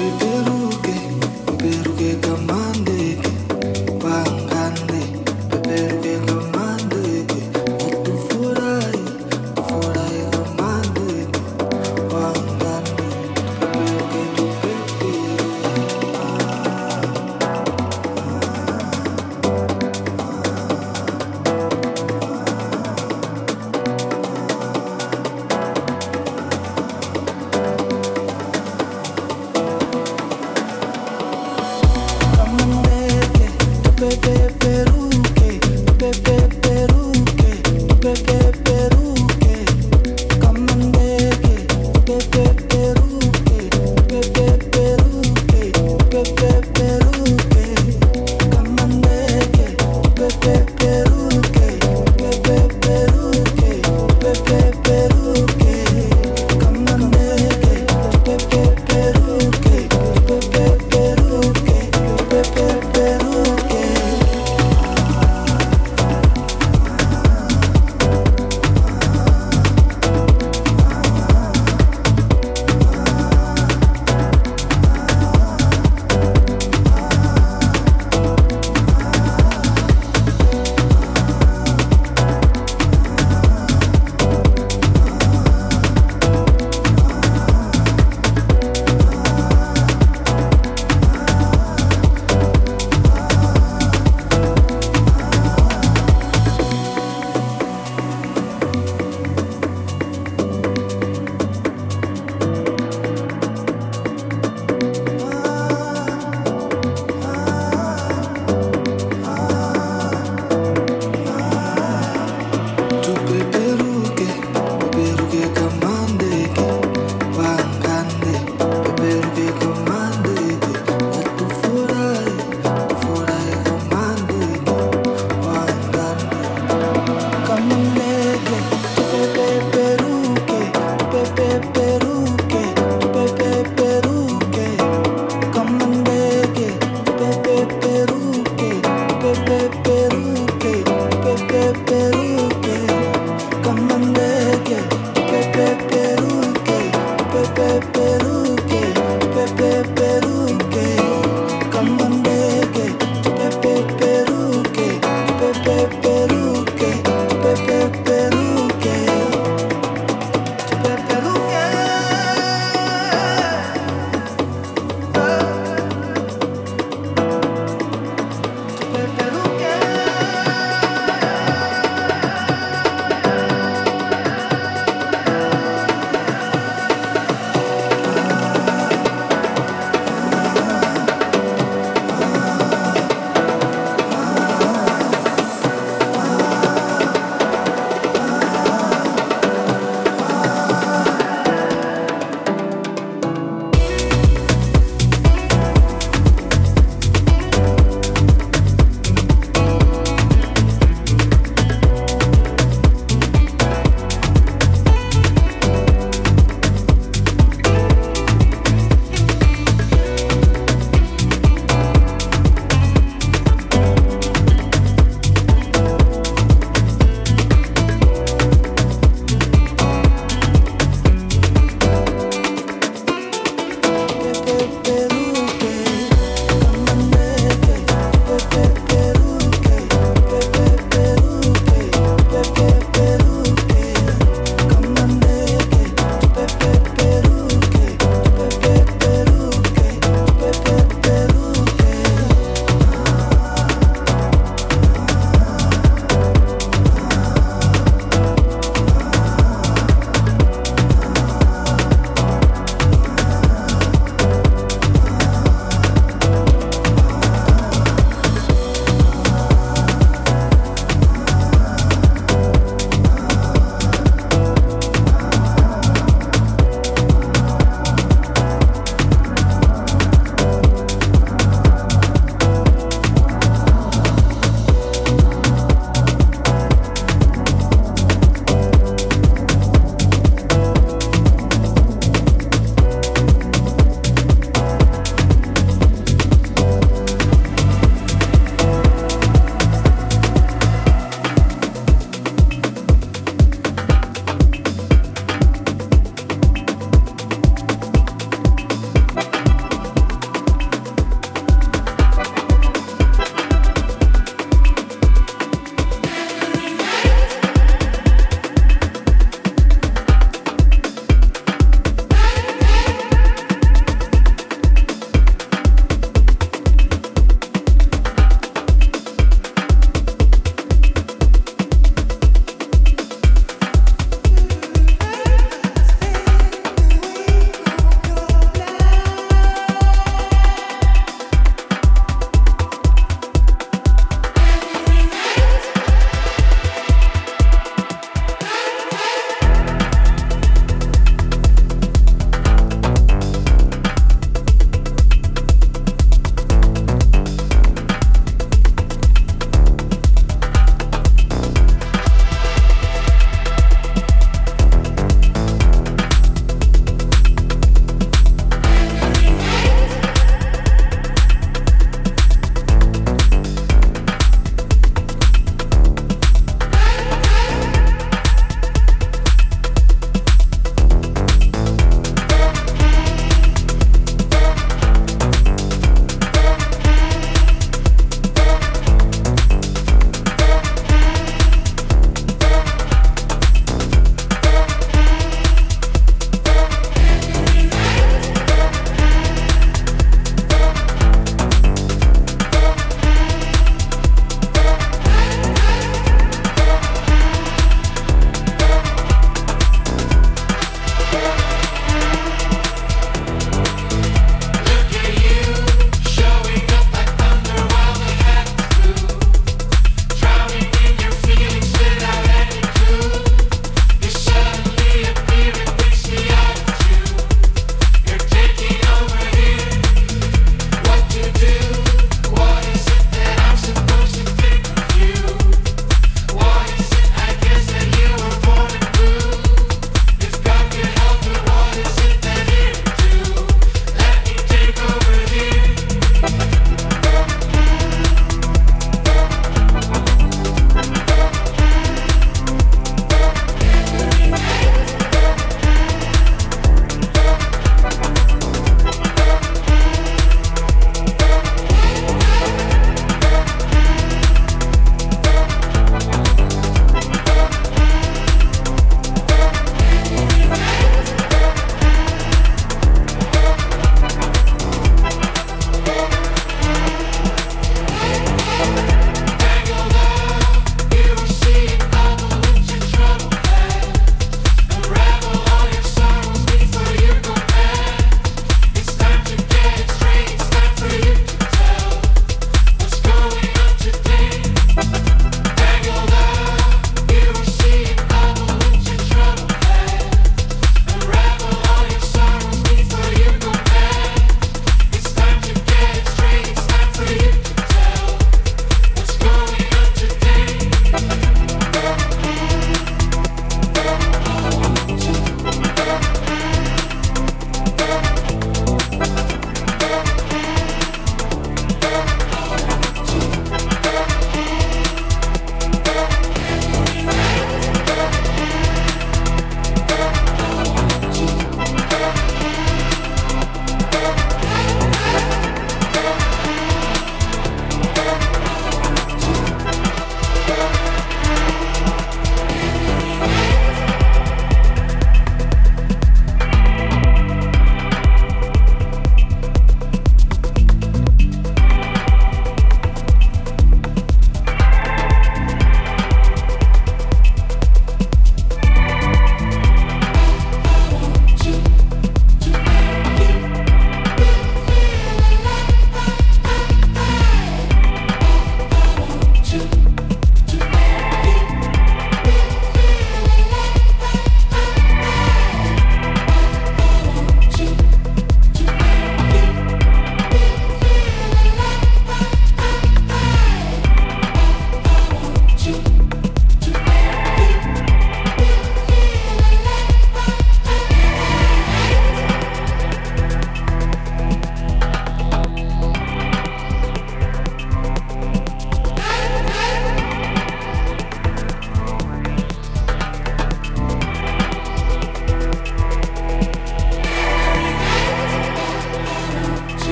baby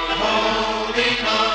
holding on.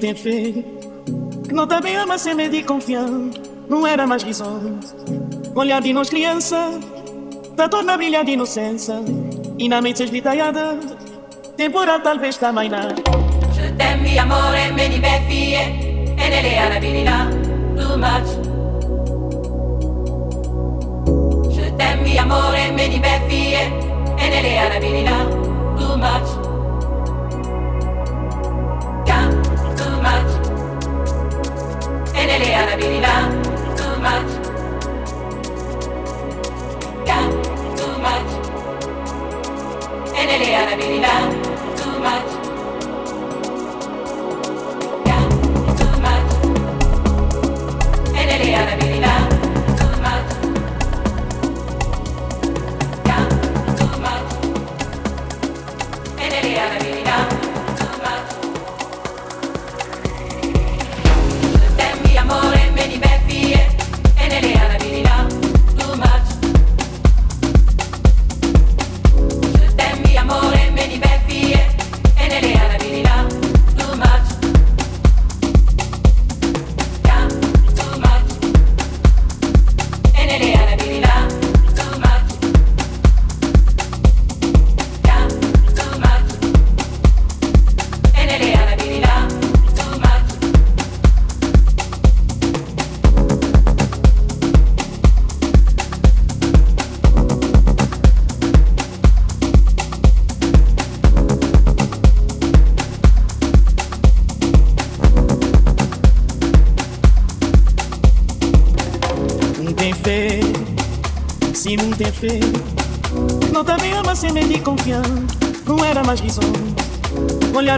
Que não também ama sem medo e confiança Não era mais visões Olhar de nós criança Da torna brilhar de inocência E na mente esgritaiada Temporal talvez também não Je t'aime amore me di beffie E nelle arabilità Too much. Je t'aime amore me di beffie E nelle arabilità Too much Lele a la virila, too much. Yeah, too much. A la.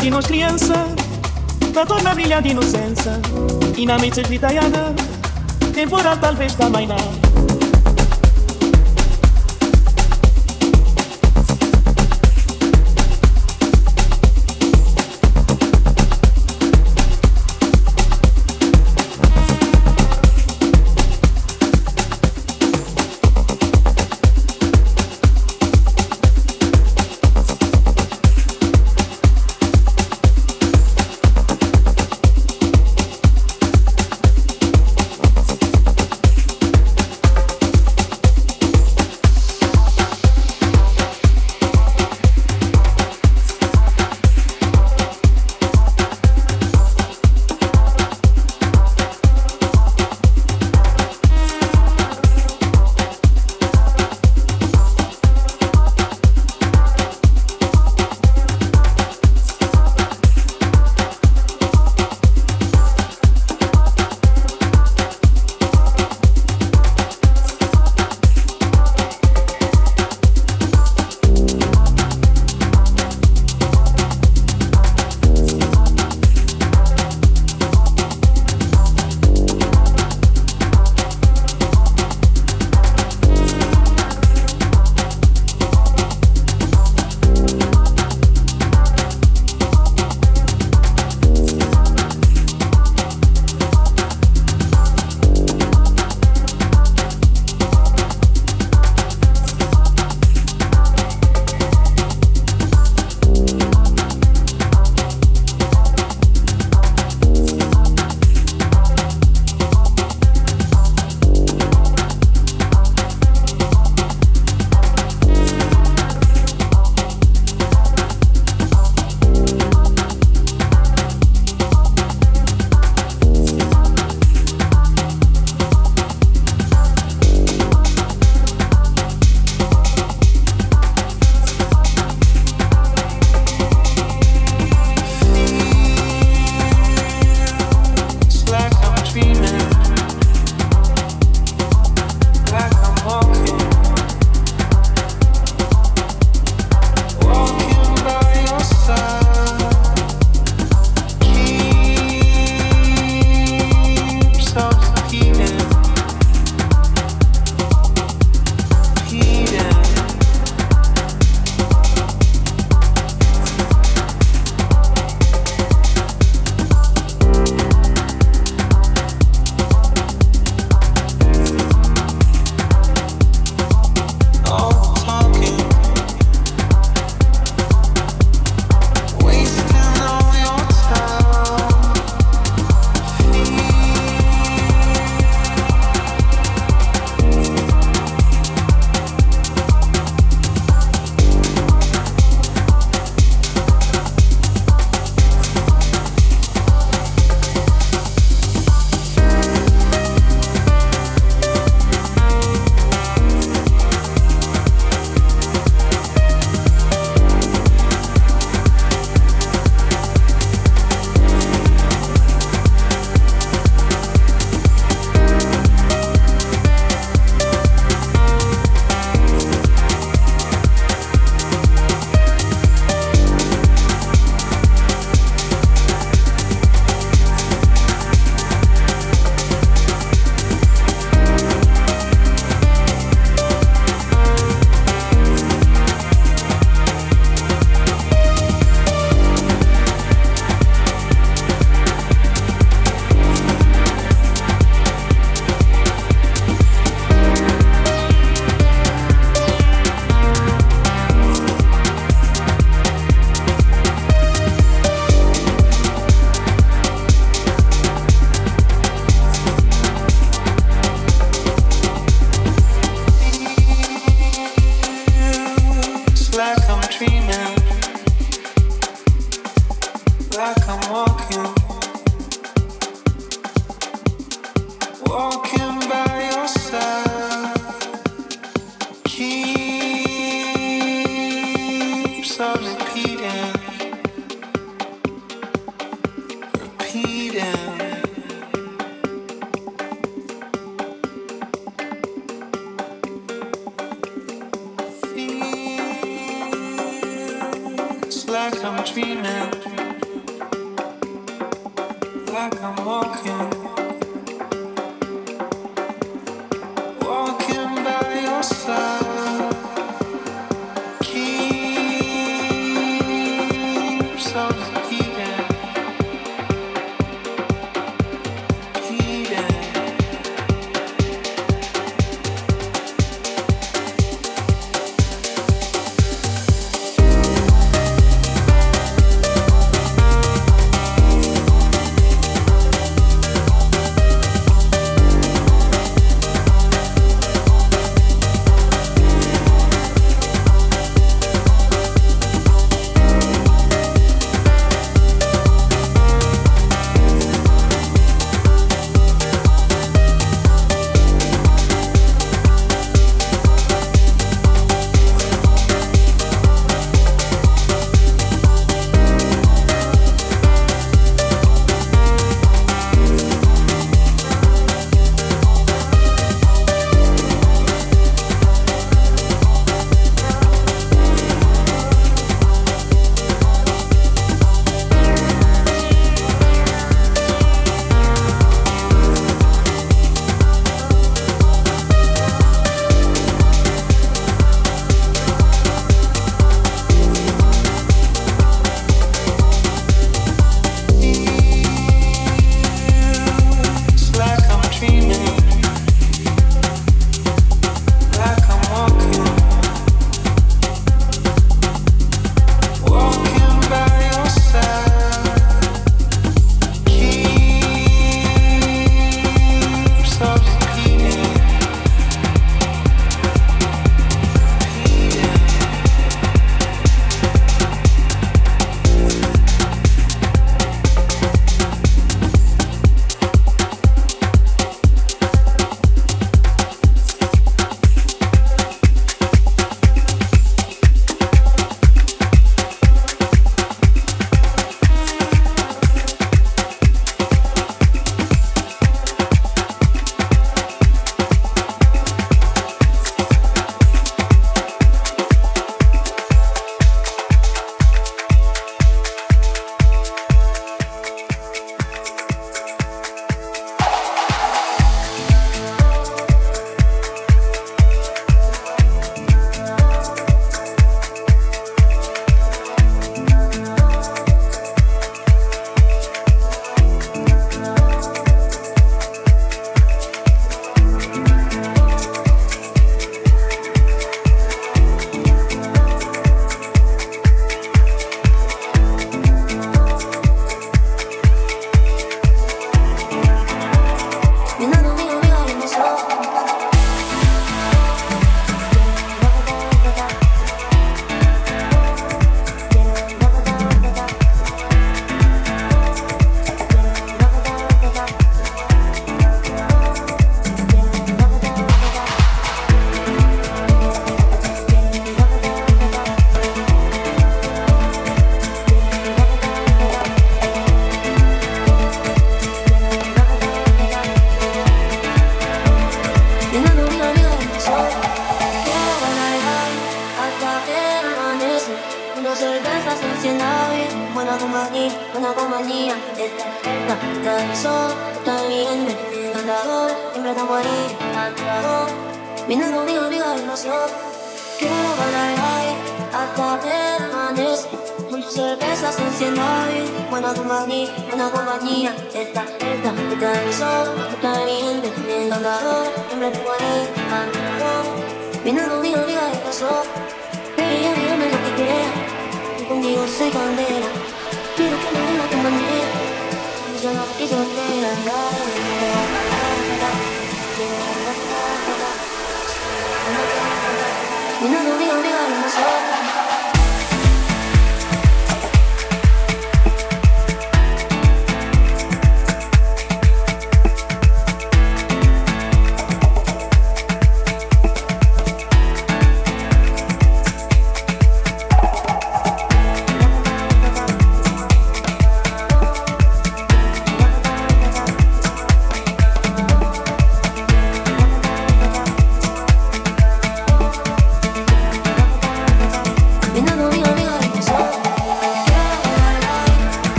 De nós criança, da torna brilha de inocência, e na mente esvitalhada, temporal talvez também não.